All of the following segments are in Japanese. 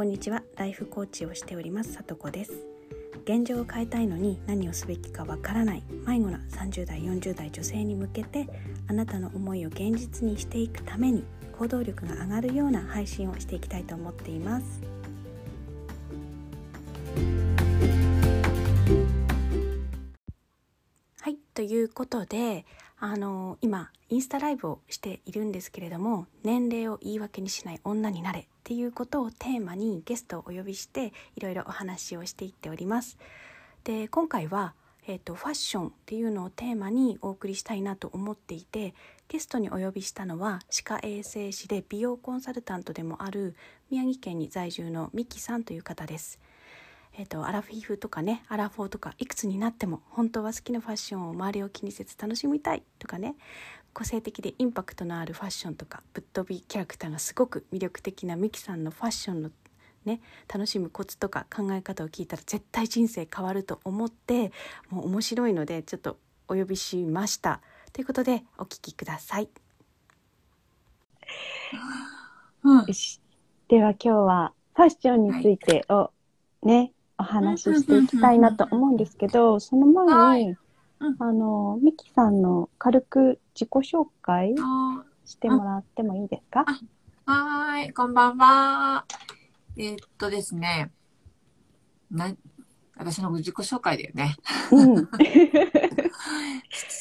こんにちは。ライフコーチをしております。さとこです。現状を変えたいのに何をすべきかわからない。迷子な30代40代女性に向けてあなたの思いを現実にしていくために行動力が上がるような配信をしていきたいと思っています。はい。ということであの今インスタライブをしているんですけれども年齢を言い訳にしない女になれっていうことをテーマにゲストをお呼びしていろいろお話をしていっております。で今回は、えーと、ファッションっていうのをテーマにお送りしたいなと思っていてゲストにお呼びしたのは歯科衛生士で美容コンサルタントでもある宮城県に在住のミキさんという方です。えーと、アラフィフとかねアラフォーとかいくつになっても本当は好きなファッションを周りを気にせず楽しみたいとかね個性的でインパクトのあるファッションとかぶっ飛びキャラクターがすごく魅力的なミキさんのファッションのね楽しむコツとか考え方を聞いたら絶対人生変わると思ってもう面白いのでちょっとお呼びしましたということでお聞きください。うん、では今日はファッションについてをね、お話ししていきたいなと思うんですけど、その前に、あの、ミキさんの軽く自己紹介してもらってもいいですか？はい、こんばんは。えー、っとですね、な、私の自己紹介だよね。うん、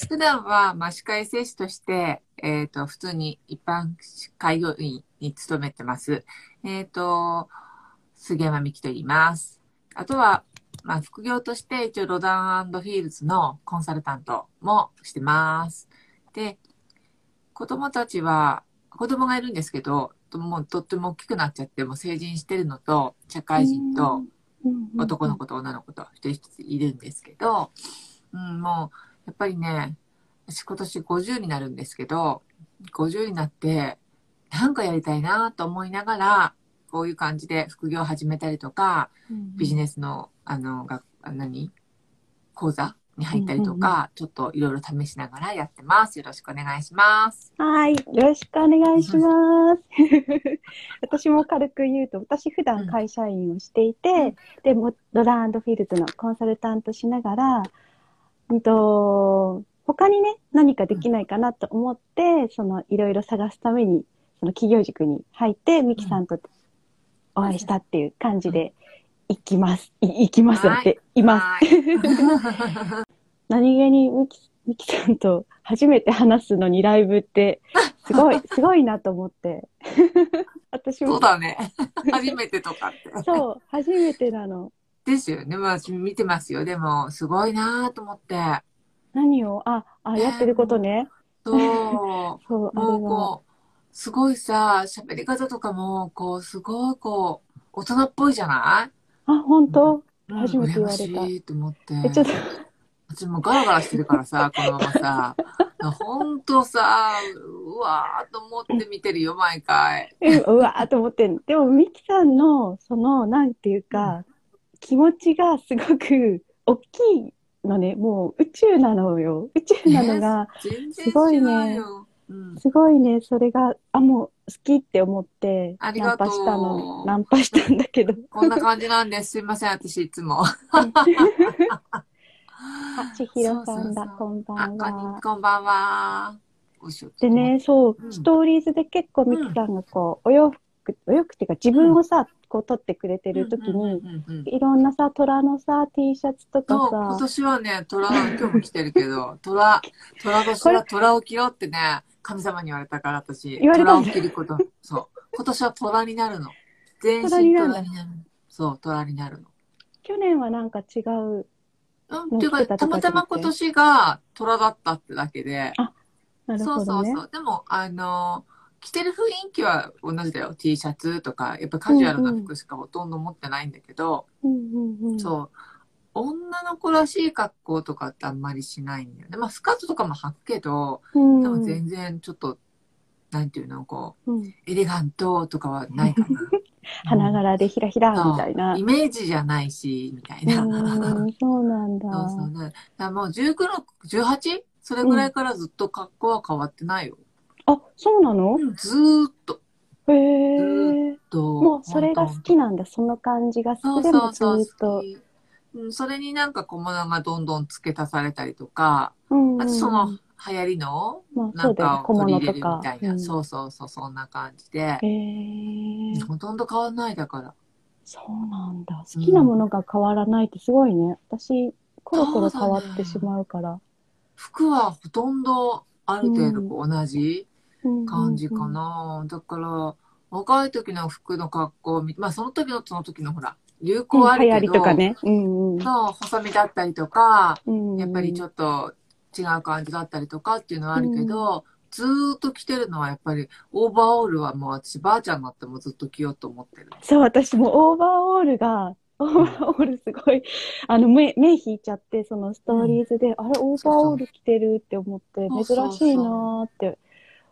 普段は、まあ、歯科衛生士として、えー、っと、普通に一般開業医に勤めてます。えー、っと、杉山美希と言います。あとは、まあ、副業として一応ロダンフィールズのコンサルタントもしてます。で、子供たちは、子供がいるんですけど、もうとっても大きくなっちゃって、もう成人してるのと、社会人と、男の子と女の子と一人一ついるんですけど、うん、もう、やっぱりね、私今年50になるんですけど、50になって、なんかやりたいなと思いながら、こういう感じで副業を始めたりとか、うん、ビジネスの、あの、が、何？講座に入ったりとか、ちょっといろいろ試しながらやってます。よろしくお願いします。はい。よろしくお願いします。私も軽く言うと、私普段会社員をしていて、うん、で、もドラフィールドのコンサルタントしながら、うんと、他にね、何かできないかなと思って、うん、そのいろいろ探すために、その企業塾に入って、ミキさんとお会いしたっていう感じで行きます。い行きますって、います。何気にミキミキさんと初めて話すのにライブって、すごい、すごいなと思って。私も。そうだね。初めてとかって。そう、初めてなの。ですよね。まあ、私見てますよ。でも、すごいなと思って。何を？あ、あ、やってることね。そう。そう、あれは。すごいさ、喋り方とかも、こう、すごいこう、大人っぽいじゃない？あ、本当、うん、初めて言われた。しいと思って。え、ちょっと。私もガラガラしてるからさ、このままさ。ほんとさ、うわーと思って見てるよ、毎回。うわーと思ってでも、ミキさんの、その、なんていうか、気持ちがすごく大きいのね。もう宇宙なのよ。宇宙なのが、すごいね。すごいね、それが、あ、もう好きって思って、ありがとう。ナンパしたの、ナンパしたんだけど。こんな感じなんです。すいません、私いつも。あ、千尋さんだ、こんばんは。こんばんは。でね、そう、うん、ストーリーズで結構ミキさんがこう、お洋服、お洋服っていうか自分をさ、こう撮ってくれてる時に、いろんなさ、虎のさ、T シャツとかさ。今年はね、虎、今日も着てるけど、虎、虎年は虎を着ようってね、神様に言われたから、私、虎を着ること。そう。今年は虎になるの。全身虎になるそう、虎になるの。去年はなんか違う。うん、っていうか、たまたま今年が虎だったってだけで。あ、なるほど、ね、そうそうそう。でも、あの、着てる雰囲気は同じだよ。T シャツとか、やっぱカジュアルな服しかほとんど持ってないんだけど、うんうんうん、そう。女の子らしい格好とかってあんまりしないんだよね。まあ、スカートとかも履くけど、うん、でも全然ちょっと、なんていうの、こう、うん、エレガントとかはないかな。花柄でひらひらみたいな。イメージじゃないし、みたいな。うそうなんだ。そうそうだ。だもう19の、18? それぐらいからずっと格好は変わってないよ。うん、あ、そうなの、ずーっと。へえ。と。もうそれが好きなんだ。その感じが好きでもずそうそうーっと好。きうん、それになんか小物がどんどん付け足されたりとか、うんうんあとその流行りのまあなんか。を取り入れるみ小物とかたいな、うんそうそうそう、そんな感じで、へーほとんど変わんないだから。そうなんだ。好きなものが変わらないってすごいね。私、コロコロ変わってしまうから。服はほとんどある程度同じうん感じか。な。だから、若い時の服の格好まあその時のその時のほら、流うん行あるけど、りとかね。うんうん。そう、細身だったりとか、うんやっぱりちょっと違う感じだったりとかっていうのはあるけど、ずーっと着てるのはやっぱり、オーバーオールはもう私ばあちゃんになってもずっと着ようと思ってる。そう、私もオーバーオールが、オーバーオールすごい、あの、目、目引いちゃって、そのストーリーズで、あれ、オーバーオール着てるって思って、珍しいなーって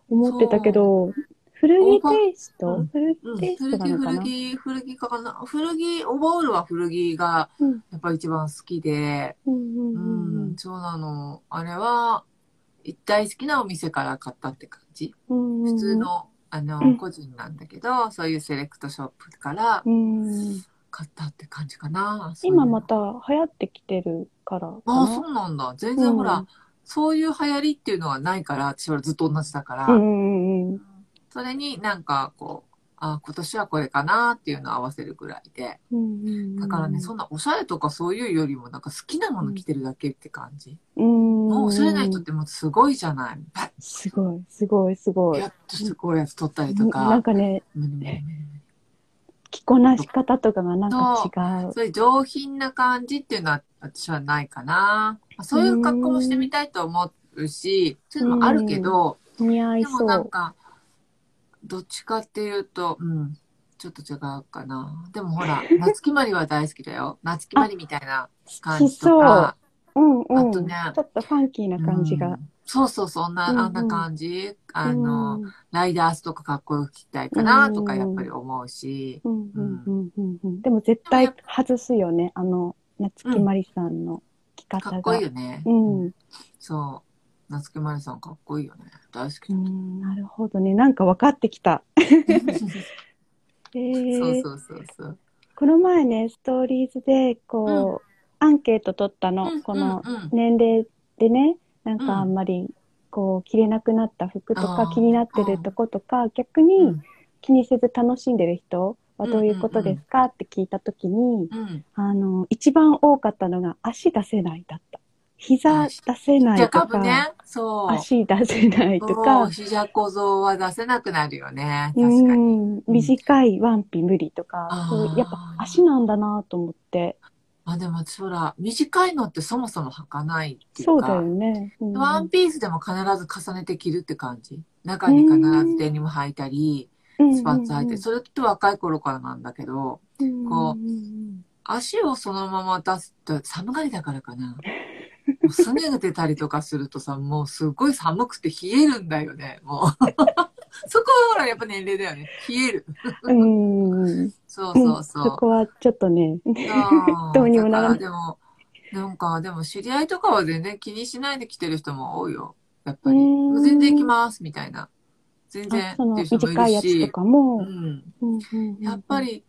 思ってたけど、古着テイスト？うん古うん、着テイス古着、トなのかな？古着、古着かな？古着、オーバーオールは古着がうんやっぱり一番好きで、うんそうなの。あれは、一体好きなお店から買ったって感じ。うん。普通の、あのうん、個人なんだけど、そういうセレクトショップからうん。買ったって感じかな。今また。た流行ってきてるからかああ、な。そうなんだ。全然ほら、うんそういう流行りっていうのはないから、私はずっと同じだから、うんそれになんかこう、あ今年はこれかなっていうのを合わせるぐらいで。うんうんうん。だからね、そんなおしゃれとかそういうよりも、なんか好きなもの着てるだけって感じ。うん。もうおしゃれな人ってもうすごいじゃない。パすごい、すごい、すごい。ッやっとしてこういうやつ撮ったりとか。なんかね、着こなし方とかがなんか違う。そういう上品な感じっていうのは私はないかな。まあそういう格好もしてみたいと思うし、そういうのもあるけど、似合いでもそう。なんか、どっちかっていうと、うん、ちょっと違うかな。でもほら、夏木まりは大好きだよ。夏木まりみたいな感じとか。うんうん。あとねちょっとファンキーな感じが。うんそうそう、そんな、あんな感じ。あの、うんライダースとかかっこよく着たいかなとかうんやっぱり思うし。うんうんうんうんうん。でも絶対外すよね。あの、夏木マリさんの着方が。かっこいいよね。うん。うそう。夏木まりさんかっこいいよね。大好き。ん、なるほどね。なんか分かってきた。えーそうそうそうそう。この前ね、ストーリーズで、こう、アンケート取ったの。うんこのうんうん年齢でね、なんうんかあんまり、こう、着れなくなった服とか気になってるとことか、逆にうん気にせず楽しんでる人はどういうことですか？って聞いたときに、うん。あの、一番多かったのが足出せないだった。膝出せないとか、株ね。そう。足出せないとか、膝小僧は出せなくなるよね。う確かに。ん、短いワンピ無理とか、やっぱ足なんだなと思って。あ、でも私ほら、短いのってそもそも履かないっていうか。そうだよね。うんワンピースでも必ず重ねて着るって感じ？中に必ずデニム履いたり、スパッツ履いて、それって若い頃からなんだけど、こううん足をそのまま出すと寒がりだからかな。すねが出たりとかするとさ、もうすごい寒くて冷えるんだよね、もう。そこはほら、やっぱ年齢だよね。冷える。うんうん そうそうそそう。こはちょっとね、どうにもならないでも、なんか、でも知り合いとかは全然気にしないで来てる人も多いよ。やっぱり。全然行きます、みたいな。全然っていう人もいるし。やっぱ、り、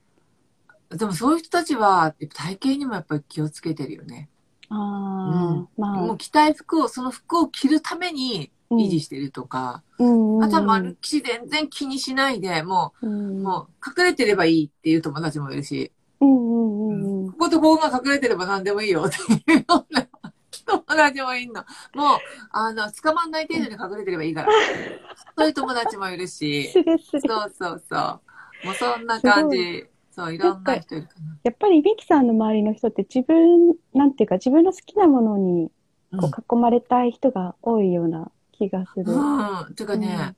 でもそういう人たちは、体型にもやっぱり気をつけてるよね。ああ、もまあう、着たい服を、その服を着るために維持してるとか、うんあとは丸き全然気にしないで、もうんう、もう隠れてればいいっていう友達もいるし、うんうんうんうんこことここが隠れてれば何でもいいよっていうような友達もいんの。もう、あの、捕まんない程度に隠れてればいいから。そういう友達もいるし。そうそうそう。もうそんな感すじ。そう、いろんな人いるかやっぱりミキさんの周りの人って自分、なんていうか自分の好きなものにな。こう囲まれたい人が多いような気がする。うん。うん。てかね、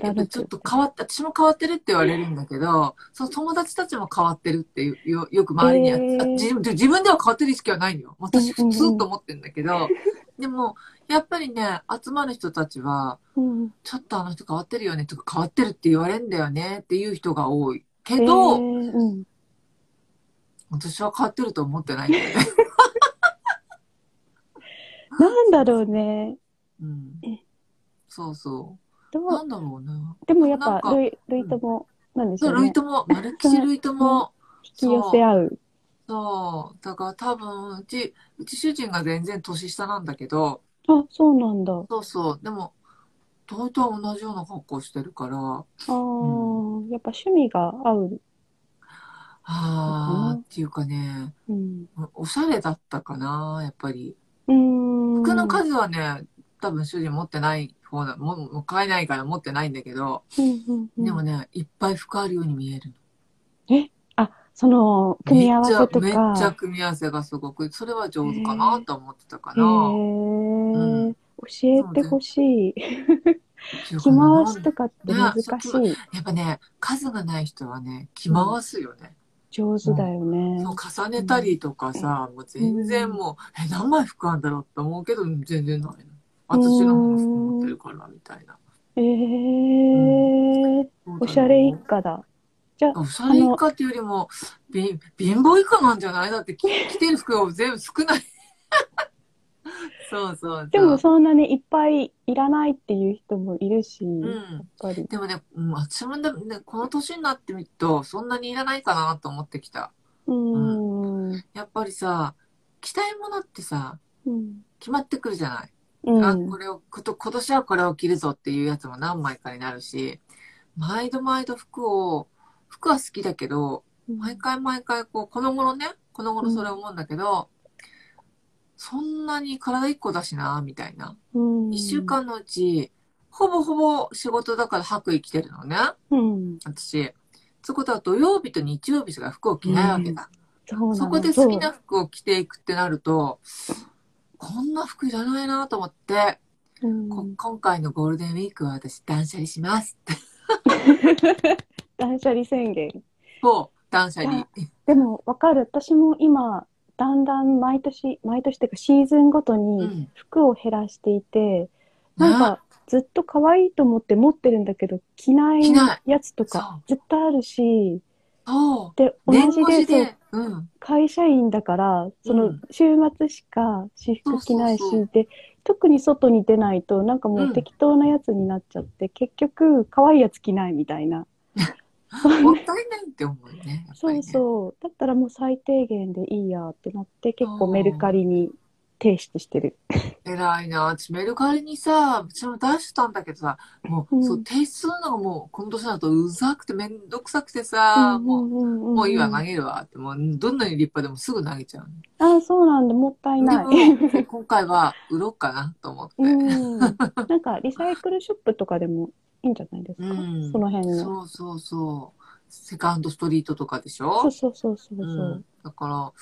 やっ貫く。ぱちょっと変わった、私も変わってるって言われるんだけど、その友達たちも変わってるってよよよく周りには、へーあ自分自分では変わってる意識はないのよ。私うんうんうん普通と思ってるんだけど、でも、やっぱりね、集まる人たちは、うんちょっとあの人変わってるよねとか変わってるって言われるんだよねっていう人が多い。けへど、ーうん私は変わってると思ってないんだよね。なんだろうね。うんえ。そうそどう。なうんだろうな。でもやっぱルイ、ルイともなんですよね。類とも、マルキシ類とも、引き寄せ合う。そう。だから多分、うち、うち主人が全然年下なんだけど、あ、そうなんだ。そうそう。でも、大体同じような格好してるから、ああ、やっぱ趣味が合う。あーっていうかね、うん。おしゃれだったかな、やっぱり。うーん。服の数はね、多分主人持ってない方だ、ももう買えないから持ってないんだけど、うんうんうんでもね、いっぱい服あるように見えるあ、その、組み合わせとめっちゃ、めっちゃか。組み合わせがすごく、それは上手かなと思ってたかへな。え、教えてほしい。着ね回しとかって難しい。やっぱね、数がない人はね、着回すよね。上手だよね。重ねたりとかさ、もう全然もう、え、何枚服あんだろうって思うけど、全然ないの。私の方が服持ってるから、みたいな。ええ、おしゃれ一家だ。じゃあ、おしゃれ一家っていうよりも、び貧乏一家なんじゃない？だって着着てる服が全部少ない。そうそう。でもそんなにいっぱいいらないっていう人もいるし、うやっん。ぱり。でもね、うん、私もね、この年になってみると、そんなにいらないかなと思ってきた。うーん。やっぱりさ、着たいものってさ、うん。決まってくるじゃない。あ、うんこ。れを、こと、今年はこれを着るぞっていうやつも何枚かになるし、毎度毎度服を、服は好きだけど、毎回毎回こう、この頃ね、この頃それ思うんだけど、そんなに体一個だしな、みたいな。うん。一週間のうち、ほぼほぼ仕事だから白衣着てるのね。うん。私。そことは土曜日と日曜日しか服を着ないわけだ。そうなのそこで好きな服を着ていくってなると、こんな服いらないなと思って、そううんこ今回のゴールデンウィークは私断捨離します。断捨離宣言。そう、断捨離。でも、わかる。私も今、だんだん毎年、毎年っていうかシーズンごとうにん。服を減らしていて、なんか、ずっと可愛いと思って持ってるんだけど、着ないやつとか絶対あるし。で、同年じで、で、うん。会社員だから、そうのん週末しか私服着ないし、で、特に外に出ないと、なんかもう適当なやつになっちゃって、結局、可愛いやつ着ないみたいな。もったいないって思うよね。やっぱそうそう。だったらもう最低限でいいやってなって、結構メルカリに提出してる。偉いな。私メルカリにさ、私も出したんだけどさ、もう、うんそう、提出するのがもう、この年だとうざくてめんどくさくてさ、もう、ももういいわ、投げるわって、もう、どんなに立派でもすぐ投げちゃうああ、そうなんだ、もったいの。ない。今回は売ろうかなと思って。うん。なんか、リサイクルショップとかでもいいんじゃないですか、うんその辺の。そうそうそう。セカンドストリートとかでしそょうそうそうそうそう。うん。だから、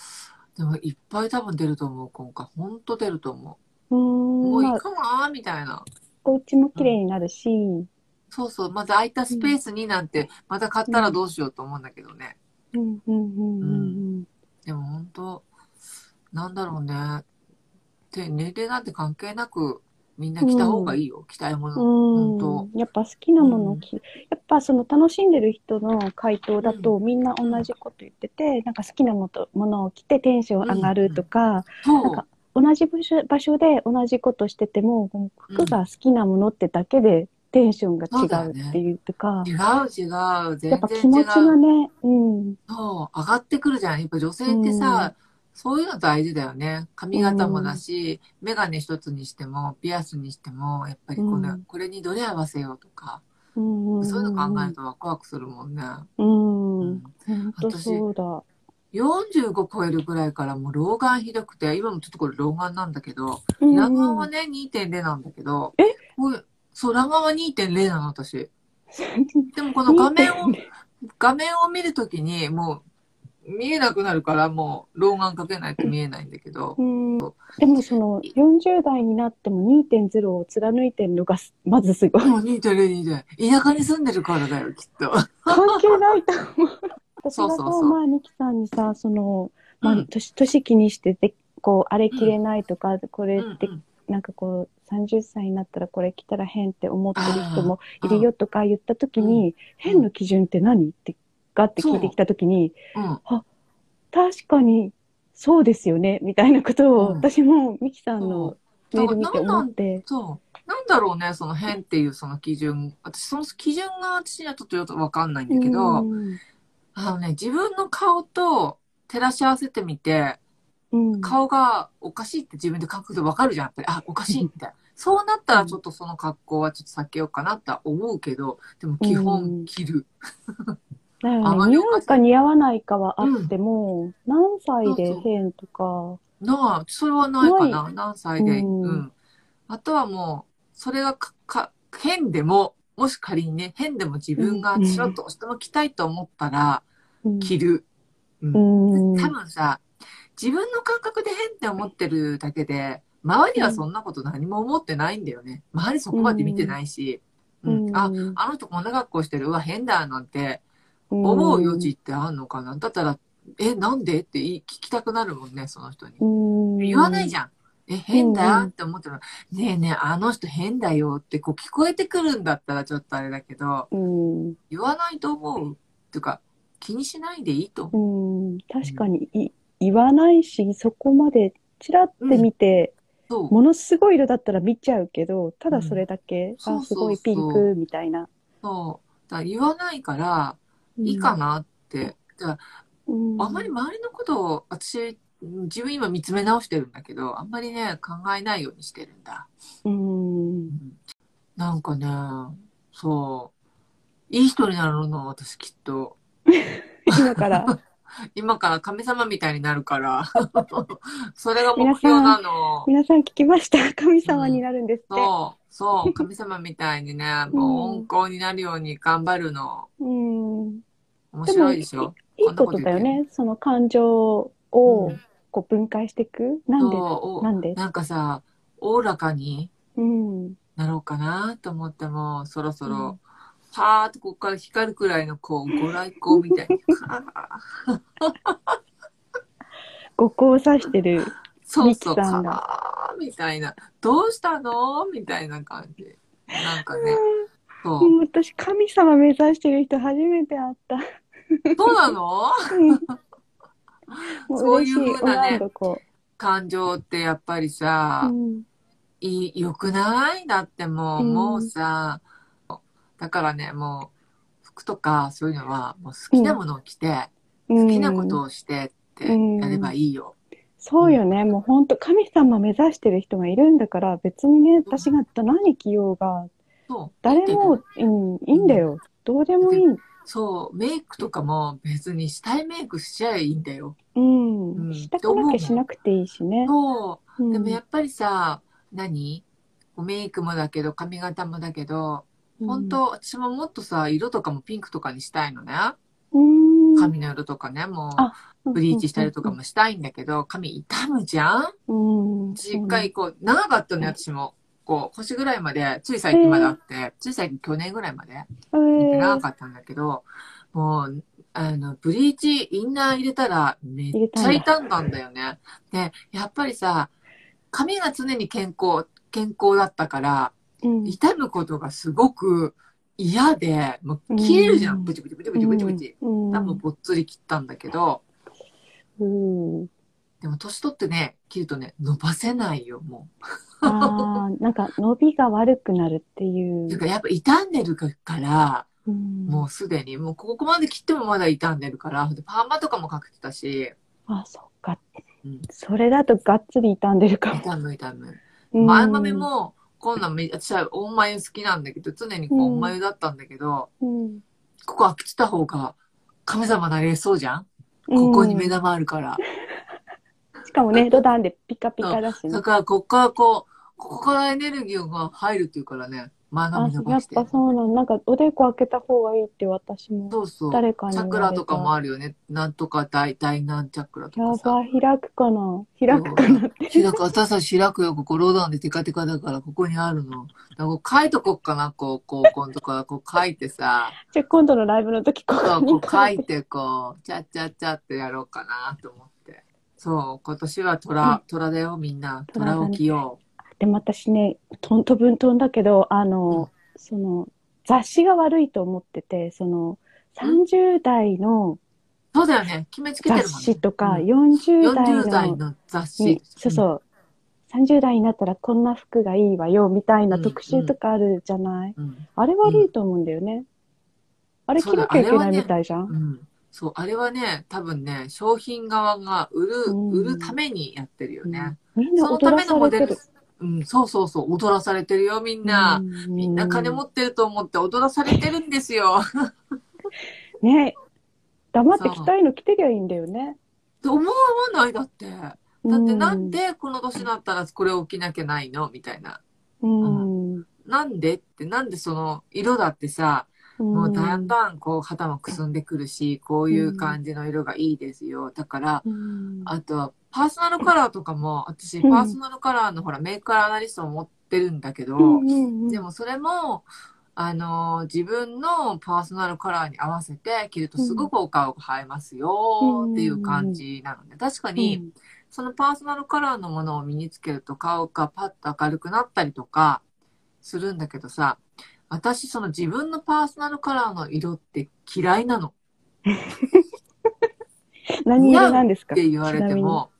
でもいっぱい多分出ると思う、今回。ほんと出ると思うーう。もん、まあ、ういいかなみたいな。お家も綺麗になるし、そうそう。また空いたスペースになんて、また買ったらどうしようと思うんだけどね。うん、うん、うん、うん。でも本当なんだろうね。で、年齢なんて関係なく、みんな着た方がいいよ。着たいもの。うん、やっぱ好きなものうん着、やっぱその楽しんでる人の回答だと、みんな同じこと言ってて、なんか好きなものものを着てテンション上がるとか、なんか。同じ場所場所で同じことしてても、服が好きなものってだけでテンションが違うっていうとか、違う違う。全やっぱ気然違持ちがう。ね、うん、そう。上がってくるじゃん。やっぱ女性ってさ、そういうの大事だよね。髪型もだし、メガネ一つにしても、ピアスにしても、やっぱりこの、うんこれにどれ合わせようとか、うん、うん、そういうの考えるとワクワクするもんね。うん、うん本当そうだ。45超えるぐらいからもう老眼ひどくて、今もちょっとこれ老眼なんだけど、うん裸眼はね、2.0なんだけど、え？これそう、裸眼は2.0なの、私。でもこの画面を、画面を見るときに、もう、見えなくなるから、もう、老眼かけないと見えないんだけど、うん。でもその40代になっても2.0を貫いてるのがすまずすごい。もう2.0、2.0。田舎に住んでるからだよ、きっと。関係ないと思う。私がさ、そうそう。そうまあ、ニキさんにさ、その、まあうん、年、年気にしてて、こう、荒れきれないとか、これって、うんうんなんかこう、30歳になったらこれ着たら変って思ってる人もいるよとか言った時に、変の基準って何？って、ガって聞いてきた時に、うん。確かに、そうですよね、みたいなことを、うん私もミキさんのそメール見て思って。そう。なんだろうね、その変っていうその基準。私、その基準が私にはちょっとよくわかんないんだけど、うんあのね、自分の顔と照らし合わせてみて、うん、顔がおかしいって自分で感覚でわかるじゃん。やっぱり、あ、おかしいって。そうなったらちょっとその格好はちょっと避けようかなとは思うけど、でも基う本ん着る。だよね。似合うか似合わないかはあっても、何歳で変とか、なあ、それはないかな。な何歳で。ううん。ん。あとはもう、それがか、か、変でも、もし仮にね、変でも自分がうんちょっとしても着たいと思ったら、うん。着る。うん。うん。多分さ、自分の感覚で変って思ってるだけで、周りはそんなこと何も思ってないんだよね。周りそこまで見てないし、うん。うん。あ、あの人こんな格好してる、うわ、変だ、なんて思う余地ってあんのかな？だったら、え、なんで？って聞きたくなるもんね、その人に。うん言わないじゃん。え、変だ？うんうんって思っても、ねえねえ、あの人変だよってこう聞こえてくるんだったらちょっとあれだけど、うん言わないと思う。っていうか、気にしないでいいと思う。うん、確かにい言わないし、そこまでチラって見て、そう。ものすごい色だったら見ちゃうけど、ただそれだけ、すごいピンクみたいな。そう。だ言わないから、いいかなって。うん、あんまり周りのことを、私、自分今見つめ直してるんだけど、あんまりね、考えないようにしてるんだ。うん。なんかね、そう。いい人になるの、私きっと。今から。今から神様みたいになるから。それが目標なの。皆さん聞きました？神様になるんですって。そう、そう、神様みたいにね、もう温厚になるように頑張るの。うん。面白いでしょいいことだよね。その感情をこう分解していく？なんで？そうなんで？なんかさ、おおらかにうん。なろうかなと思っても、そろそうろん、パーッとここから光るくらいの、こう、ご来光みたいに。五光さしてる。そうそう、かーみたいな。どうしたの？みたいな感じ。なんかね、そうん私、神様目指してる人初めて会った。う。そうなの？うん もうそうい。いう風なねおなんどこ感情ってやっぱりう。さ、うん。いい、良くない？だってもう、うんもうさ、だからね、もう、服とかそういうのは、もう好きなものを着て、好好きなことをしてってやればいいよ。そうよね。もう本当神様目指してる人がいるんだから、別にね、私が何着ようが、そう。誰も、うん、いいんだよ。どうでもいい。そう、メイクとかも別にしたいメイクしちゃえばいいんだよ。うん。うんしたくなきゃしなくていいしね。そう。うんでもやっぱりさ、何？メイクもだけど、髪型もだけど、本当私ももっとさ、色とかもピンクとかにしたいのね。うん、髪の色とかね、もあう、ブリーチしたりとかもしたいんだけど、髪傷むじゃん？うん。一回こう、長かったのよ、私も。こう、腰ぐらいまで、つい最近まであって、つい最近去年ぐらいまで。えー。長かったんだけど、もう、あの、ブリーチ、インナー入れたら、めっちゃ傷んだんだよね。で、やっぱりさ、髪が常に健康、健康だったから、うん。痛むことがすごく嫌で、もう切れるじゃうん。ん、ブチブチブチブチブチブチ。うん。多分ぽっつり切ったんだけど、うんでも年取ってね、切るとね、伸ばせないよ、もあーなんか伸びが悪くなるっていうう。て。か、やっぱ傷んでるから、うんもうすでに、もうここまで切ってもまだ傷んでるから、でパーマとかもかけてたし、あ、そっか。うんそれだとがっつり傷んでるかも。傷む傷む。うん前髪も、こんなんめ、私は大眉好きなんだけど、常にこううん大眉だったんだけど、うんここ開けてた方が神様なれそうじゃんここに目玉あるから。しかもね、ロダンでピカピカだしねだ。から、ここからこう、ここからエネルギーが入るっていうからね、前あ髪伸、やばして。っぱそうなの。なんかおでこ開けた方がいいって私も。そうそう。誰かにチャクラとかもあるよね。なんとか大、大なんチャクラとやかさ。ばい、開くかな開くかなって。開く、私たち開くよ。ここローダウンでテカテカだから、ここにあるの。だからこう書いとこっかな、こう、こう、今度からこう書いてさ。じゃあ今度のライブの時ここにこう書いて、こう、チャッチャッチャってやろうかなと思って。そう、今年は虎、虎だよ、みんな。虎だね虎を着よでも私ね、とんとぶんとんだけど、あの、その、雑誌が悪いと思ってて、その、30代のう。そうだよね。決めつけてるもんね。雑誌とか、うん40代40代のの雑誌に。そうそう、30代になったらこんな服がいいわよ、みたいな特集とかあるじゃない、うん。あれ悪いと思うんだよね。あれ着なきゃいけないみたいじゃん。うん。そう、あれはね、多分ね、商品側が売る、うん売るためにやってるよね。みんなそのためのモデル。うん、そうそうそう、踊らされてるよ、みんな。みんな金持ってると思って踊らされてるんですよ。ね黙って着たいの着てりゃいいんだよね。と思わないだって。だだってなんでこの年になったらこれを着なきゃないの？みたいな。うん。なんで？って、なんでその色だってさ、もうだんだんこう肌もくすんでくるし、こういう感じの色がいいですよ。だから、うん。あと、パーソナルカラーとかも、私、うん。パーソナルカラーのほら、メイクアナリストを持ってるんだけど、でもそれも、あの、自分のパーソナルカラーに合わせて着るとすごくお顔が映えますよっていう感じなので、確かに、そのパーソナルカラーのものを身につけると顔がパッと明るくなったりとかするんだけどさ、私その自分のパーソナルカラーの色って嫌いなの 何色なんですか？って言われても、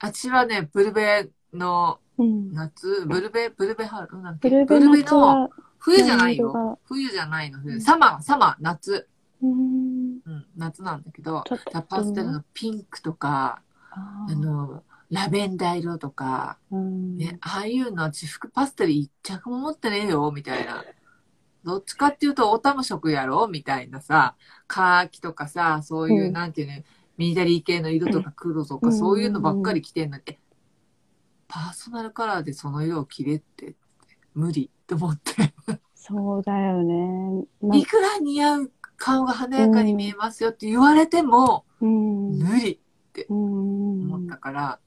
私はね、ブルベのうん。夏、ブルベ、ブルベ春、なんブけ？ルベ夏のは、冬じゃないよ。冬じゃないの。冬サマー、サマー、夏。うん。うん、夏なんだけど、パステルのピンクとか、ああの、ラベンダー色とか、ね、ああいうの私服パステル一着も持ってねえよ、みたいな。どっちかっていうとオタム色やろみたいなさ、カーキとかさ、そういう、うんなんていうの、緑系の色とか黒とか、うんそういうのばっかり着てんのに、え、パーソナルカラーでその色を着れって、無理って思って。そうだよね。ないくら似合う顔が華やかに見えますよって言われても、うん。無理うん。思ったから、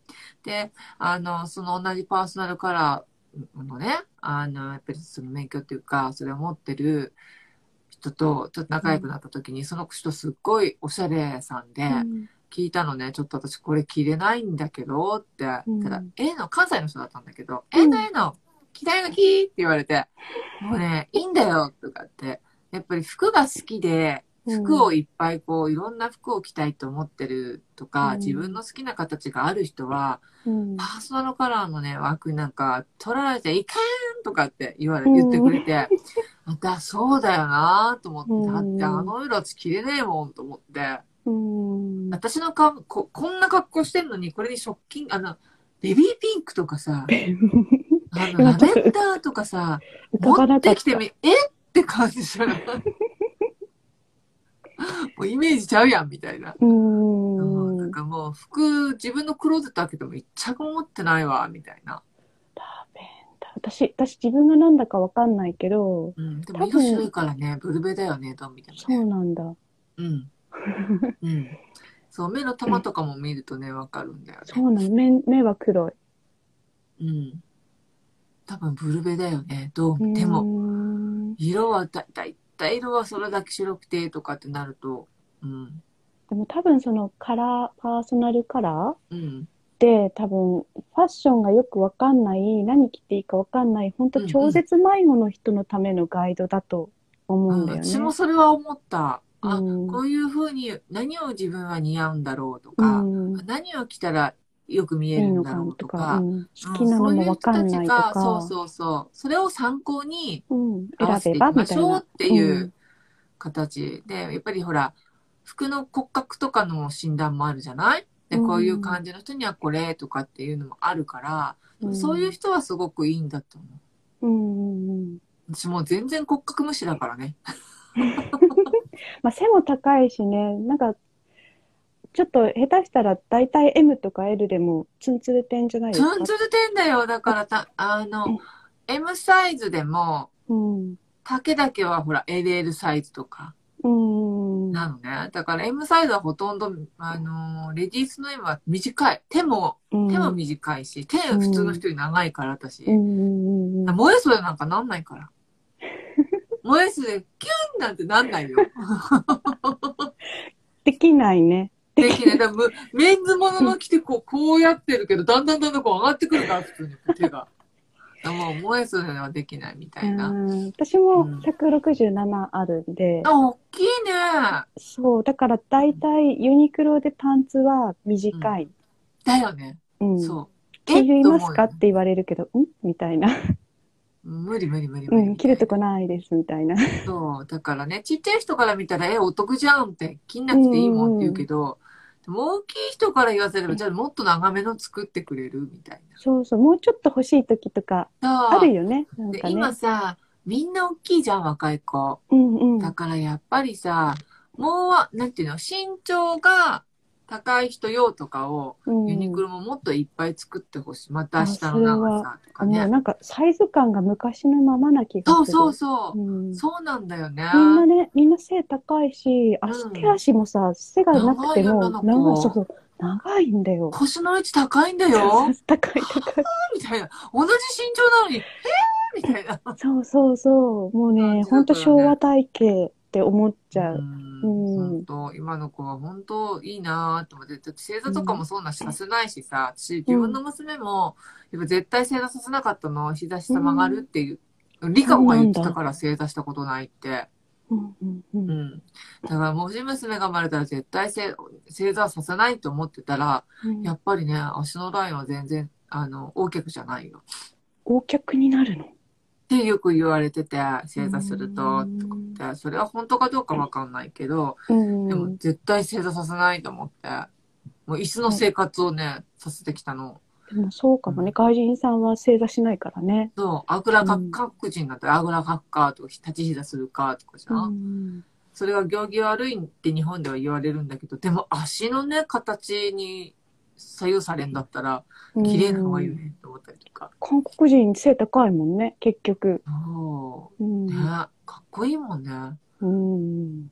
で、あの、その同じパーソナルカラーのね、あの、やっぱりその免許っていうか、それを持ってる人とちょっと仲良くなった時に、その人すっごいおしゃれさんで、うん。聞いたのね、ちょっと私これ着れないんだけどって、うん。ただ、ええの、関西の人だったんだけど、うんええの、ええの、着たいの着って言われて、もうね、いいんだよとかって、やっぱり服が好きで、服をいっぱいこう、いろんな服を着たいと思ってるとか、うん。自分の好きな形がある人は、うん。パーソナルカラーのね、枠になんか取られていかんとかって言われ、言ってくれて、あだ、そうだよなと思って、うん。だってあの色私着れねえもんと思って、うん。私の顔こ、こんな格好してんのに、これにショッキング、あの、ベビーピンクとかさ、あの、ラベンダーとかさ、持。ってきてみ、え？って感じじゃない？もうイメージちゃうやん、みたいな。ううんん。なんかもう服、自分のクローゼット開けても一着も持ってないわ、みたいな。私、私自分がなんだかわかんないけど、うん。でも色白いからね、ブルベだよね、どう見てもそうね。なんだ。うん。うん。そう、目の玉とかも見るとね、わかるんだよね。そうなの。目、目は黒い。うん。多分ブルベだよね、どう見ても。も。色はだ、だいたい色はそれだけ白くてとかってなると、うん。でも多分そのカラー、パーソナルカラーうん。で多分ファッションがよくわかんない、何着ていいかわかんない、本当超絶迷子の人のためのガイドだと思うんだよね。私もそれは思った。あ、うんこういう風に何を自分は似合うんだろうとうか、ん、何を着たらよく見いえるんだろうとかか、、うん、好きなのもわかんないとか、そうそうそう。それを参考にうん、合わせていき。ましょうっていう形で、やっぱりほら、服の骨格とかの診断もあるじゃない？で、うんこういう感じの人にはこれとかっていうのもあるから、うんそういう人はすごくいいんだと思う。うんうんうん。私もう全然骨格無視だからね。まあ背も高いしね、なんか、ちょっと下手したら大体 M とか L でもツンツルテンじゃないですか？ツンツルてんだよ。だからた、あの、M サイズでも、うん。丈だけはほら LL サイズとかうん。なのね。だから M サイズはほとんど、あの、レディースの M は短い。手も、うん手も短いし、手普通の人より長いから、私。うんうんうんうん。燃え袖なんかなんないから。燃え袖、キュンなんてなんないよ。できないね。できない。メンズものの着てこう、こうやってるけど、だんだんだんだんこう上がってくるから、普通に手が。もう燃え袖はできないみたいな。うん私も167あるんで、あ、大きいね。そう、だから大体ユニクロでパンツは短い。だよね。うんそ切りますか？って言われるけど、ん？みたいな。無理無理無理う無理。ん、切るとこないです、みたいな。そう。だからね、ちっちゃい人から見たら、え、お得じゃんって、切んなくていいもんって言うけど、大きい人から言わせれば、じゃあもっと長めの作ってくれるみたいそうそう、もうちょっと欲しい時とかな。あるよね。なんで。今さ、みんな大きいじゃん、若い子。うんうん。だからやっぱりさ、もう、なんていうの、身長が高い人用とかを、うんユニクロももっといっぱい作ってほしい。また下の長さとかね。なんかサイズ感が昔のままな気がする。そうそうそう。うんそうなんだよね。みんなね、みんな背高いし、足、うん手足もさ、背がなくても、長いそうそう、長いんだよ。腰の位置高いんだよ。高い高い。みたいな。同じ身長なのに、えー、みたいな。そうそうそう。もうね、ねほんと昭和体型って思っちゃう。うんうん本当今の子は本当いいなと思って、正座とかもそんなさせないしさ、私、自分の娘も、やっぱ絶対正座させなかったの、膝下曲がるっていう、リカ子が言ってたから正座したことないって。うんうんう。うんん。だから、もし娘が生まれたら絶対正正座させないと思ってたら、うんやっぱりね、足のラインは全然、あの、大きくじゃないよ。横脚になるの？ってよく言われてて、正座すると、うんとかって、それは本当かどうかわかんないけど、うん。でも絶対正座させないと思って、もう椅子の生活をね、させてきたの。でもそうかもね。外人さんは正座しないからね。そう、あぐらか、うん各人だったらあぐらかくかとか、立ち膝するかとかじゃん。うん。それが行儀悪いって日本では言われるんだけど、でも足のね、形に左右されんだったら、綺麗な方がいいよね思ったりとか。韓国人背高いもんね、結局。そうう。ん。ね、かっこいいもんね。うん。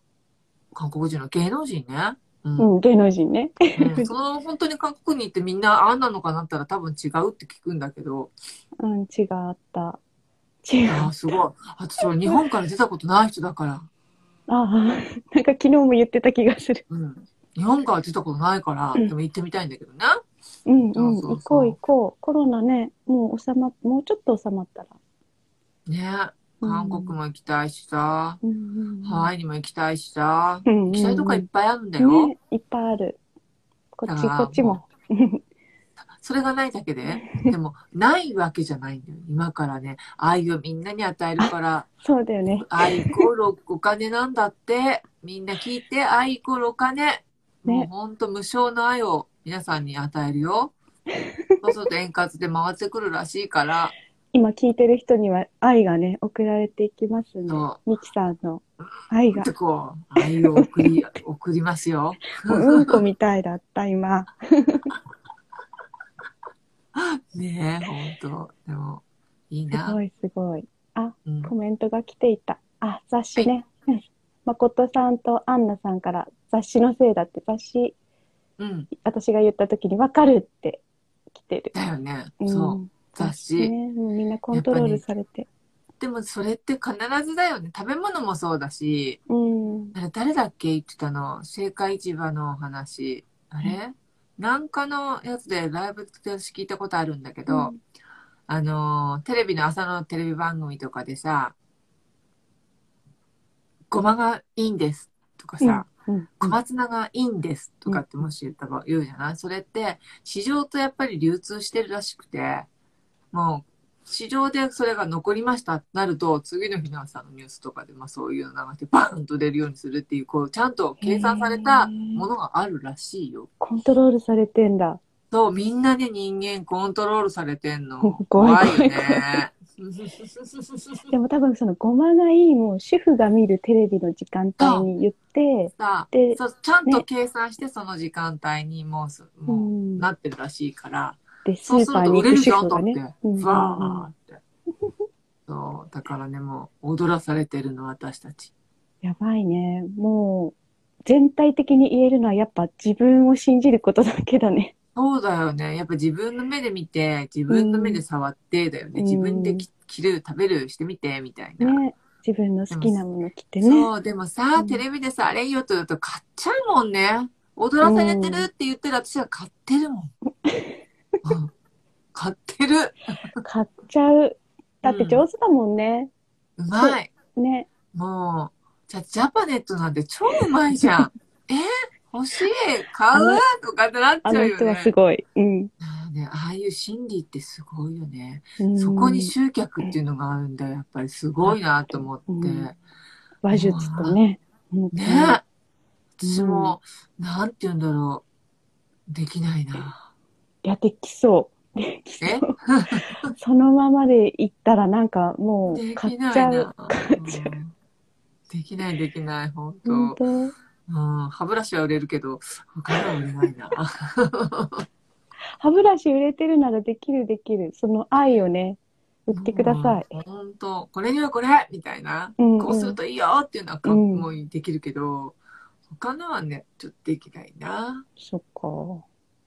韓国人の芸能人ね。うんうん、芸能人ね。うんその本当に韓国に行ってみんなあんなのかなったら多分違うって聞くんだけど、うん、違った。違う。ああ、すごい。私は日本から出たことない人だから。ああ、なんか昨日も言ってた気がする。うん。日本から出たことないから、うんでも行ってみたいんだけどね。うんうん、行こう行こう。コロナね、もう収まっ、もうちょっと収まったら。ね韓国も行きたいしさ、ハワイにも行きたいしさ、うんうんうん行きたいとこいっぱいあるんだよ。ね、いっぱいある。こっち、こっちも。それがないだけで、でも、ないわけじゃないんだよ。今からね、愛をみんなに与えるから、そうだよね。愛イコールお金なんだって。みんな聞いて、愛イコールお金。もうほんと無償の愛を皆さんに与えるよ。そうすると円滑で回ってくるらしいから、今聞いてる人には愛がね、送られていきますねそ。ミキさんの愛がこう、愛を送り、送りますよ。もううんこみたいだった、今。ねえ、ほんと。でも、いいな。すごいすごい。うんコメントが来ていた。あ、雑誌ね。うん誠さんとアンナさんから雑誌のせいだって雑誌、うん。私が言った時に分かるって来てる。だよね。んそう。雑誌。ね。みんなコントロールされて。でもそれって必ずだよね。食べ物もそうだし、うん。あれ誰だっけ？言ってたの青果市場の話。あれ？なんかのやつでライブで私聞いたことあるんだけど、あのー、テレビの朝のテレビ番組とかでさ、ごまがいいんですとかさ、うん、うん。小松菜がいいんですとかってもし言ったら言うじゃない？それって市場とやっぱり流通してるらしくて、もう市場でそれが残りましたってなると、次の日の朝のニュースとかで、まあそういうの流してバーンと出るようにするっていう、こう、ちゃんと計算されたものがあるらしいよ。コントロールされてんだ。そう、みんなで人間コントロールされてんの。怖い怖いよね。でも多分そのごまがいいもう主婦が見るテレビの時間帯に言って、でそう、ちゃんと計算してその時間帯にもうもんうなってるらしいから、で、スそうするーパーに行く主わーって。そう、だからね、もう踊らされてるの、私たち。やばいね。もう、全体的に言えるのはやっぱ自分を信じることだけだね。そうだよね。やっぱ自分の目で見て、自分の目で触ってだよね。うん自分でき着る、食べる、してみて、みたいな。ね。自分の好きなもの着てね。そう、でもさ、うんテレビでさ、あれいいよと言うと買っちゃうもんね。踊らされてるって言ってる私は買ってるもん。うん買ってる。買っちゃう。だって上手だもんね。うまい。ね。もう、じゃあジャパネットなんて超うまいじゃん。え？欲しい買うとかってなっちゃうよあの人はすね。ごい。うん。ね、ああいう心理ってすごいよね。うんそこに集客っていうのがあるんだよ。やっぱりすごいなと思って。うん話術とね。ね私も、なんて言うんだろう。できないな。いや、できそう。できえそう。そのままでいったらなんかもうで買っきないちゃうできないできない、本当本当？うん、歯ブラシは売れるけど、他のは売れないな。歯ブラシ売れてるならできるできる。その愛をね、売ってください。うん。本当これにはこれみたいな。うんうんこうするといいよっていうのはかうんもうできるけど、他のはね、ちょっとできないな。そっか。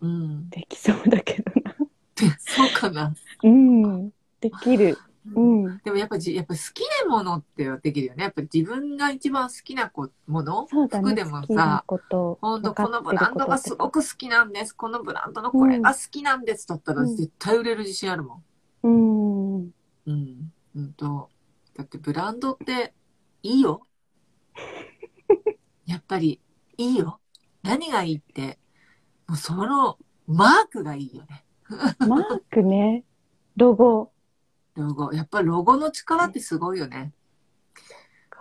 うん。できそうだけどな。で そうかな。うん。できる。うん。でもやっぱじ、やっぱ好きなものってできるよね。やっぱり自分が一番好きなこもの？ね。服でもさ、こと。本当このブランドがすごく好きなんです。このブランドのこれが好きなんです。だったらうん絶対売れる自信あるもうん。ん。うん。うんと。だってブランドっていいよ。やっぱりいいよ。何がいいって、もうそのマークがいいよね。マークね。ロゴ。ロゴ。やっぱりロゴの力ってすごいよね。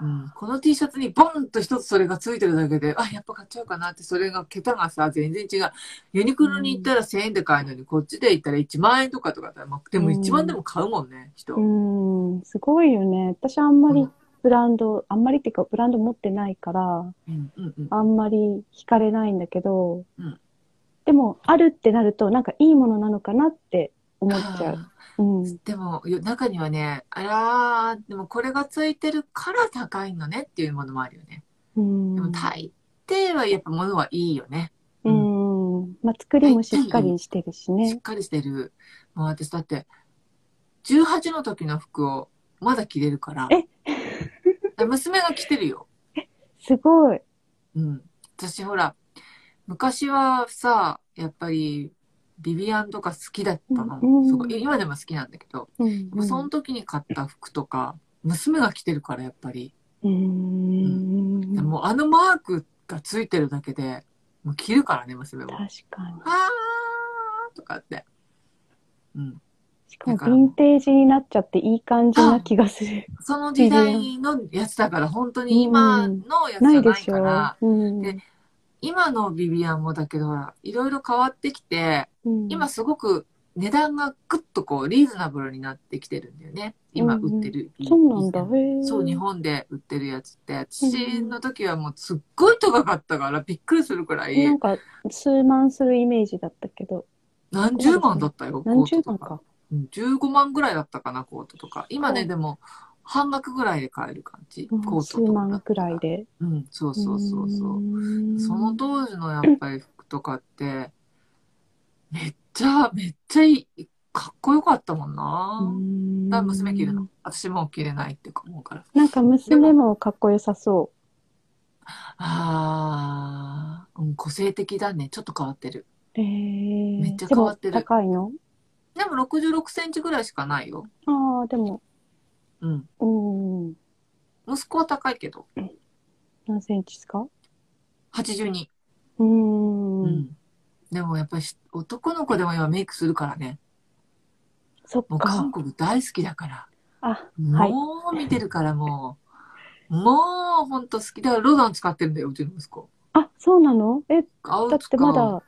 うん、この T シャツにボンと一つそれがついてるだけで、あ、やっぱ買っちゃうかなって、それが桁がさ、全然違う。ユニクロに行ったら1000円で買えるのに、こっちで行ったら1万円とかとかだまあ、でもうん1万でも買うもんね、人。うん。すごいよね。私あんまりうんブランド、あんまりっていうかブランド持ってないから、うんうんうん。あんまり惹かれないんだけど、うんでも、あるってなると、なんかいいものなのかなって思っちゃう。あうん。ーでも、よ中にはね、あらー、でもこれがついてるから高いのねっていうものもあるよね。うん。でも大抵はやっぱ物はいいよね。うん。まあ、作りもしっかりしてるししっね。かりしてる。もう私だって、18の時の服をまだ着れるから。え？娘が着てるよ。すごい。うん。私ほら、昔はさ、やっぱり、ビビアンとか好きだったの。うんすごい今でも好きなんだけど、うん。うんその時に買った服とか、娘が着てるからやっぱり、うん。もうあのマークがついてるだけで、もう着るからね、娘も。確かに。あーとかって。うん。しかも、ヴィンテージになっちゃっていい感じな気がする。その時代のやつだから、本当に今のやつじゃないから、うん。で今のビビアンもだけど、いろいろ変わってきて、うん今すごく値段がぐっとこう、リーズナブルになってきてるんだよね。今売ってる。そうなん。そう、日本で売ってるやつって。私の時はもうすっごい高かったから、びっくりするくらなんい、か、数万するイメージだったけど。何十万だったよ、何十万か。か。うん15万ぐらいだったかな、コートとか。今ね、うんでも、半額ぐらいで買える感じ？うんコート数とかだ万くららいで。うん、そうそうそうそう。うその当時のやっぱり服とかって、めっちゃ、めっちゃいい、かっこよかったもんな。んだから娘着るの。私もう着れないって思うから。なんか娘もかっこよさそあー、うん、個性的だね。ちょっと変わってる。う。えー、めっちゃ変わってるでも高いの？でも66センチぐらいしかないよ。ああ、でも、うん。うん。息子は高いけど。何センチですか？82。うー。うんん。でもやっぱりし男の子でも今メイクするからね。そっもう韓か。国大好きだから。あ、はいもう見てるからもう、もうほんと好き。だからロダン使ってるんだよ、うちの息子。あ、そうなの？え、あだってまだ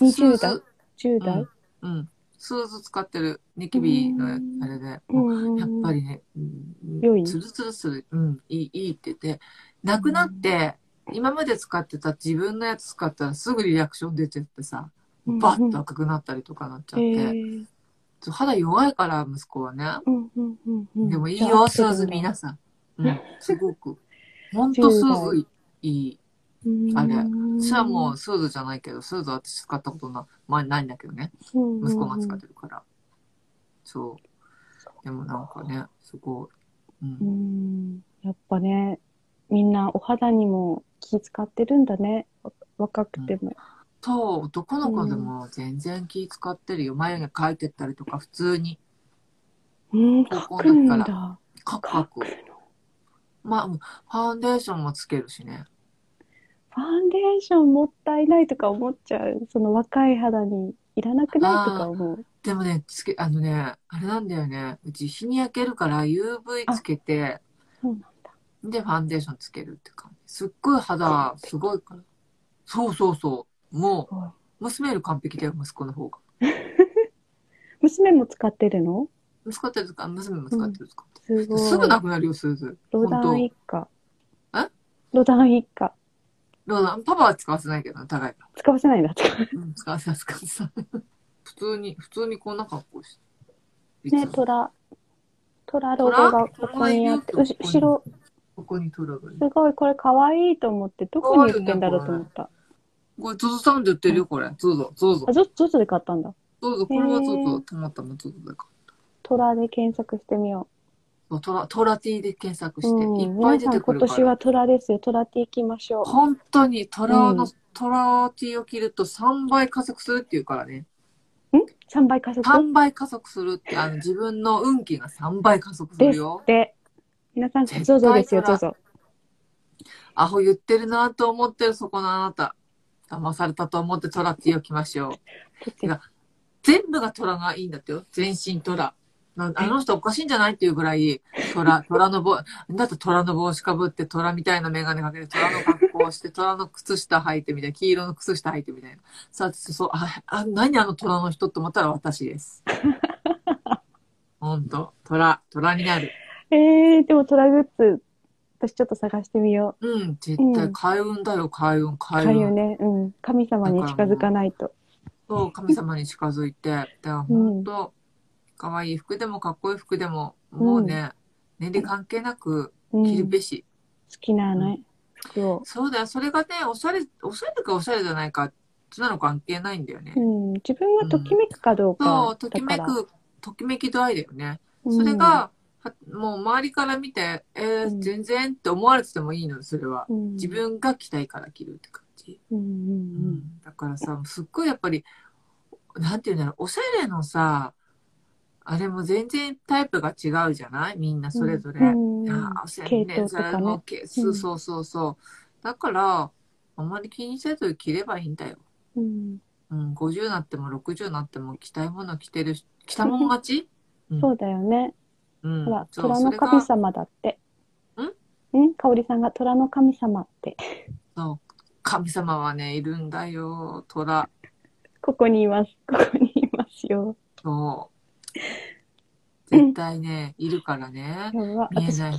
20代 ?10 代？うん。うん。 Soothe 使ってる。ニキビのうんあれで。うん。やっぱりね、うん良い？ツルツルする。うん、いい、いいって言って、なくなって、今まで使ってた自分のやつ使ったらすぐリアクション出ちゃってさ、うんバッと赤くなったりとかなっちゃっえて。肌弱いから、息子はね。でもいいよ、 Soothe 皆さん。うん、すごく。ほんと Soothe いい。あれ私はもう Soothe じゃないけど、 Soothe は私使ったことな、まあ、ないんだけどね。うん、息子が使ってるから。そう。でもなんかね、すごい。う。うんん。やっぱね、みんなお肌にも気使ってるんだね。わ若くても。と、男の子でも全然気使ってるよ。眉毛描いてったりとか、普通に。うん、高校描くんの時かだ。カクカク。まあ、うんファンデーションもつけるしね。ファンデーションもったいないとか思っちゃう。その若い肌にいらなくないとか思う。でもね、つけ、あのね、あれなんだよね。うち日に焼けるから UV つけて、そうなんだ。で、ファンデーションつけるって感じ。すっごい肌、すごいから。そうそうそう。も。う、娘より完璧だよ、息子の方が。娘も使ってるの？息子ってるか、娘も使ってる使ってる。すぐなくなるよ、すず。ロダ本ン一家。え？ロダン一家。当。ロダン、パパは使わせないけど、互いが。使わせないんだ。うん、使わせない、使わせない。普通に、普通にこんな格好して。ね、トラ。トラロゴがここにあって、後ろ、ここにトラがいる。すごい、これ可愛いと思って、どこに売ってんだろうと思った。これ、ゾゾさんで売ってるよ、これ。ゾゾ、ゾゾあ、。ゾゾゾで買ったんだ。ゾゾ、これはゾへゾ、ーたまたまゾゾで買った。トラで検索してみよそうトラ、トラ T で検索う。して、うん、いっぱい出てくるから。今年はトラですよ。トラって行きましょう。本当にトラの、うんトラ T を着ると3倍加速するっていうからね。3倍加速？3倍加速するって、あの、自分の運気が3倍加速するよっ。て。皆さん、ゾゾですよ、ゾゾ。アホ言ってるなと思ってるそこのあなた。騙されたと思ってトラ T を着ましょう。全部がトラがいいんだってよ。全身トラ。なあの人おかしいんじゃない？っていうぐらい、トラ、トラの帽、だってトラの帽子かぶって、トラみたいなメガネかけて、トラの格好をして、トラの靴下履いてみたいな、黄色の靴下履いてみたいな。さあ、そう、あ、あ何あのトラの人って思ったら私です。ほんと、トラ、トラになる。えー、でもトラグッズ、私ちょっと探してみようん、絶うん対開運だよ、開運、う。開運。かゆね。うん。神様に近づかないと。そう、神様に近づいて、だから本当、可愛い服でもかっこいい服でも、もうね、年齢関係なくうん。着る好べし。きなね、服を。そうだよ、それがね、おしゃれ、おしゃれかおしゃれじゃないか、そんなの関係ないんだよねう。ん。自分がときめくかどうか。そう、ときめ。く、ときめき度合いだよね。うんそれが、はもう周りから見て、えーうん全然って思われててもいいの、それは。うん自分が着たいから着るって感じ。うんううんんだからさ、すっごいやっぱり、なんていうんだろう、おしゃれのさ、あれも全然タイプが違うじゃない？みんなうん。それぞれ。うんああ、おしゃれ系ね、統とかねそうそうそうそう。だから、あんまり気にせず着ればいいんだよ。うん。うん、50になっても60になっても着たいもの着てるし、着たもん勝ち？うんそうだよね。うん。ほら、虎の神様だって。ん？ん？香織さんが虎の神様って。そう神様はね、いるんだよ、虎。ここにいます。ここにいますよ。そう。絶対ね、いるからね。見えない。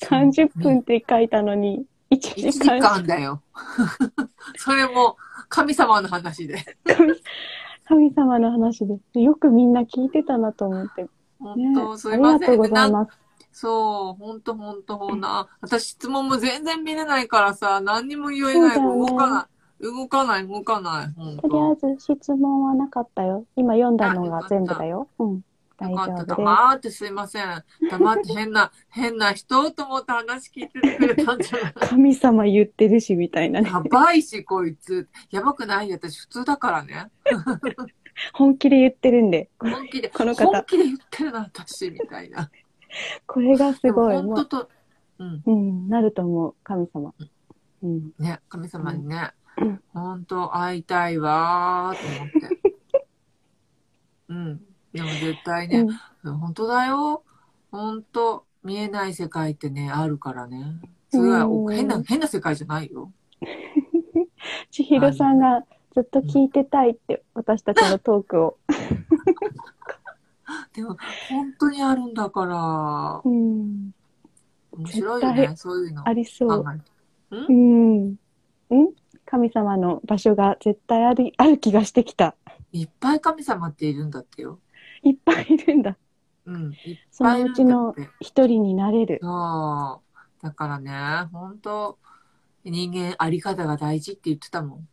30分って書いたのに、1 1時時間間だよ。それも、神様の話で。神神様の話で。よくみんな聞いてたなと思って。ね、本当、すあいません。りがとうございます。そう、本当本当ほんな。私質問も全然見れないからさ、何にも言えない。動かない。動かない、動かない。本とりあえず質問はなかったよ。今読んだのが全部だよ。うん。った。丈夫です。黙ってすいません。黙って変な、変な人と思って話聞いててくれたんじゃない？神様言ってるし、みたいなね。やばいし、こいつ。やばくない？私普通だからね。本気で言ってるんで。本気で、この方本気で言ってるな、私、みたいな。これがすごい。本当と、うん。う、うん、なると思う。神様。うん。ね、神様にねうん、本当会いたいわーと思って。うん。でも絶対ね、本当だよ。本当見えない世界ってね、あるからね。それはうん変な、変な世界じゃないよ。千尋さんがずっと聞いてたいって、私たちのトークを。でも、本当にあるんだから、うん。面白いよ絶ね、対そういうの。ありそう。考えてうん？ん？神様の場所が絶対ある、ある気がしてきた。いっぱい神様っているんだってよ。いっぱいいるんだ。うん。いっそぱいいるんだのうちの。一人になれる。そう。だからね、本当人間あり方が大事って言ってたもん。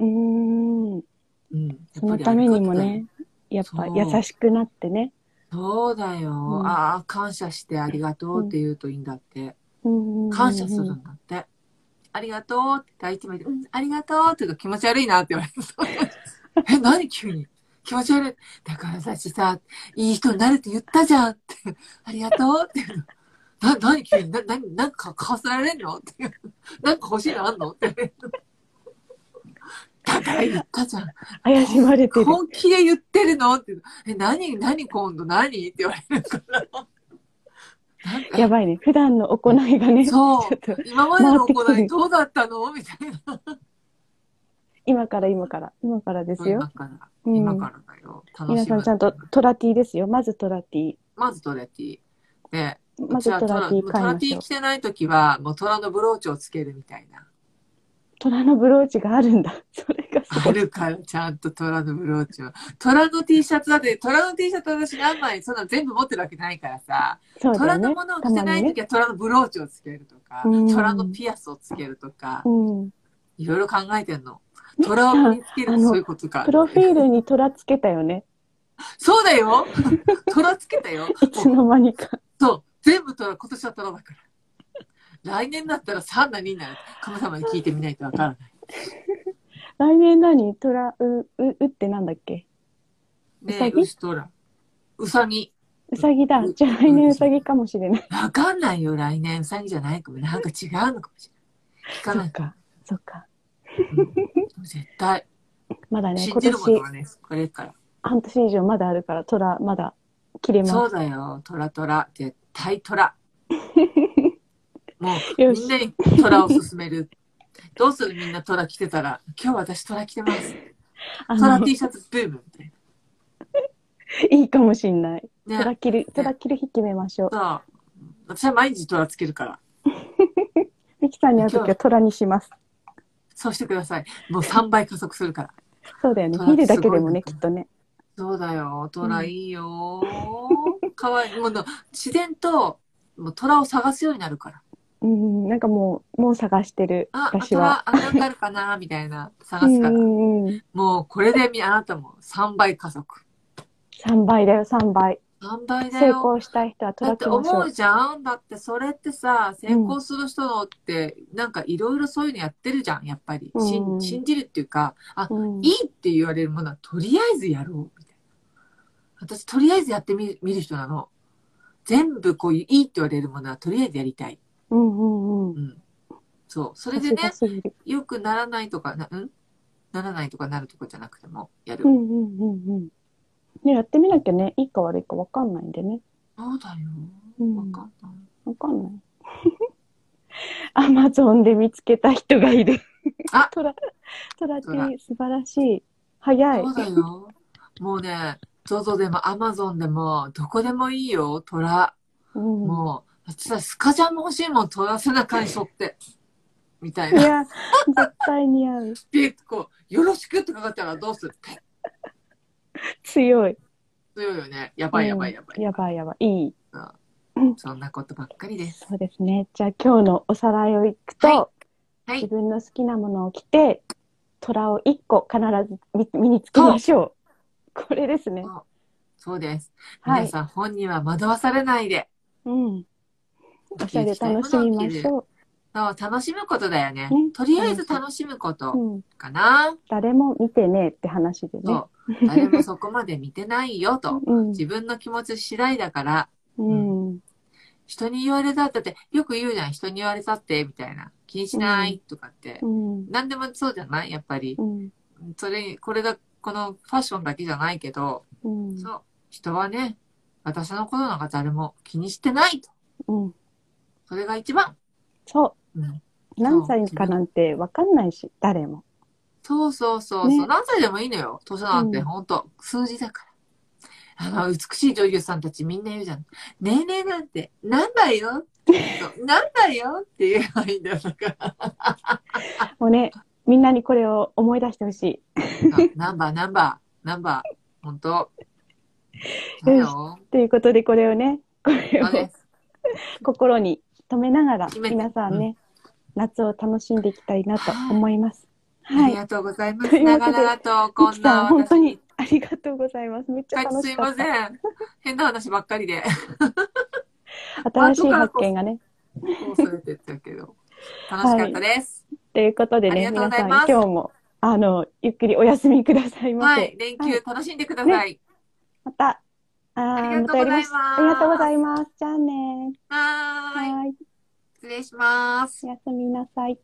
うーん。うん。そのためにもね、やっぱ優しくなってね。そうだよ。うんああ、感謝してありがとうって言うといいんだって。うん感謝するんだって。ありがとうって第一名で、うん、ありがとうって言うと気持ち悪いなって言われる。え、何急に？気持ち悪い。だからさ、しさ、いい人になるって言ったじゃんって。ありがとうって言うの。な、何急に、な、な、なんか買わせられんのっていう。なんか欲しいのあんのって。ダだから言ったじゃん。怪しまれてる。本気で言ってるのって。え、何、何今度？何？って言われるから。やばいね。普段の行いがね、ちそょっとう。今までの行いどうだったの？みたいな。今から今から、今からですよ今。から、うん今からだよ。皆さんちゃんとトラティですよ。まずトラティ。まずトラティ。で、まずトラティトラティ。着てないときは、もうトラのブローチをつけるみたいな。虎のブローチがあるんだ。それあ。るから、ちゃんとトラのブローチを。トラの T シャツだって、トラの T シャツ私何枚、そんな全部持ってるわけないからさ、ねトラのものを。着てないときはトラのブローチをつけるとか、うんトラのピアスをつけるとか、うん。いろいろ考えてんの。トラを身につけるそういうことか。プロフィールに虎つけたよね。そうだよトラつけたよ。いつの間にか。そう。全部トラ、今年はトラだから。来年だったら3何になる。神様に聞いてみないとわからない。来年何？虎、う、う、うってなんだっけ？うさぎ？牛トラ。うさぎ。うさぎだう。じゃあ来年うさぎかもしれない。わかんないよ、来年。うさぎじゃないかも。なんか違うのかもしれない。聞かない。そっか。そっか。うん絶対。まだね、信今年ね、これから。半年以上まだあるから、虎まだ切れます。そうだよ、トラトラ。絶対トラ。もう、みんなにトラを勧める。どうする？みんなトラ着てたら、今日私トラ着てます。あトラの T シャツブームみたいいいかもしんない。な。ね。虎切る、虎切る日決めましょう。そう。私は毎日トラつけるから。ミキさんに会うときは虎にします。そうしてください。もう3倍加速するから。そうだよね。虎見るだけでもね、きっとね。そうだよ。トラいいよ。かわいい。もうの自然と、もうトラを探すようになるから。うん、なんかもう、もう探してる、あ、私は。トラ、あ、なんかあるかな みたいな、探すから。んうん。もう、これでみ、あなたも3倍加速。3倍だよ、3倍。3倍だ成よ。功したい人はしょう思う。じゃんだってそれってさ、成功する人のって、なんかいろいろそういうのやってるじゃん、やっぱり。うん信信じるっていうか、あ、うんいいって言われるものはとりあえずやろう、みたいな。私、とりあえずやってみ見る人なの。全部こういういいって言われるものはとりあえずやりたい。うんうんう。うんん。そう。それでねよくならないとか、な、ん？ならないとかなるとかじゃなくても、やる。うんうんうんうん。ね、やってみなきゃね、いいか悪いか分かんないんでね。そうだよ。うんわかんない。分かんない。アマゾンで見つけた人がいる。あ トラ、トラトラティ素晴らしい。早い。そうだよ。もうね、ZOZO でも Amazon でも、どこでもいいよ、虎。うん、もう、私さ、スカジャンも欲しいもん、虎背中に沿って。みたいな。いや、絶対似合う。ピッこう、よろしくってかかったらどうする？って。強い。強いよね。やばいやばいやばい。うんやばいやばい。いい。そんなことばっかりです。そうですね。じゃあ今日のおさらいをいくと、はいはい自分の好きなものを着て、虎を一個必ず身身につけましょう。これですね。そうです。はい。皆さん、本には惑わされないで。うん。おしゃれ楽しみましょそう、楽しむことだよね。ねとりあえず楽しむことう。うん。かな。誰も見てねえって話でね。誰もそこまで見てないよと。うん。自分の気持ち次第だから、うん。人に言われたって、よく言うじゃん。人に言われたって、みたいな。気にしないとかって。うん。何でもそうじゃない？やっぱり。うん。それ、これが、このファッションだけじゃないけど、うん。そう。人はね、私のことなんか誰も気にしてないと。うん。それが一番。そうん。う。何歳かなんてわかんないし、誰も。そうそうそうそう、ね何歳でもいいのよ。年なんてうんほんと、数字だから。あの、美しい女優さんたちみんな言うじゃん。年齢なんて何だよそう何だよって言えばいいんだよ。だから。もうね、みんなにこれを思い出してほしい。あナンバー、ナンバー、ナンバー。ほんと。ということで、これをね、これをそうです。心に留めながら、皆さんね、夏を楽しんでいきたいなと思います。あはい。りがとうございます。長々と、こんなん本当に私。ありがとうございます。めっちゃはい、すい楽しかった。ません。変な話ばっかりで。新しい発見がね。そうされてたけど。楽しかったです。ということでね、皆さん今日も、あの、ゆっくりお休みくださいませ。はい、連休楽しんでください。また、ありがとうございます。ありがとうございます。じゃあね。はーい。はい。失礼します。おやすみなさい。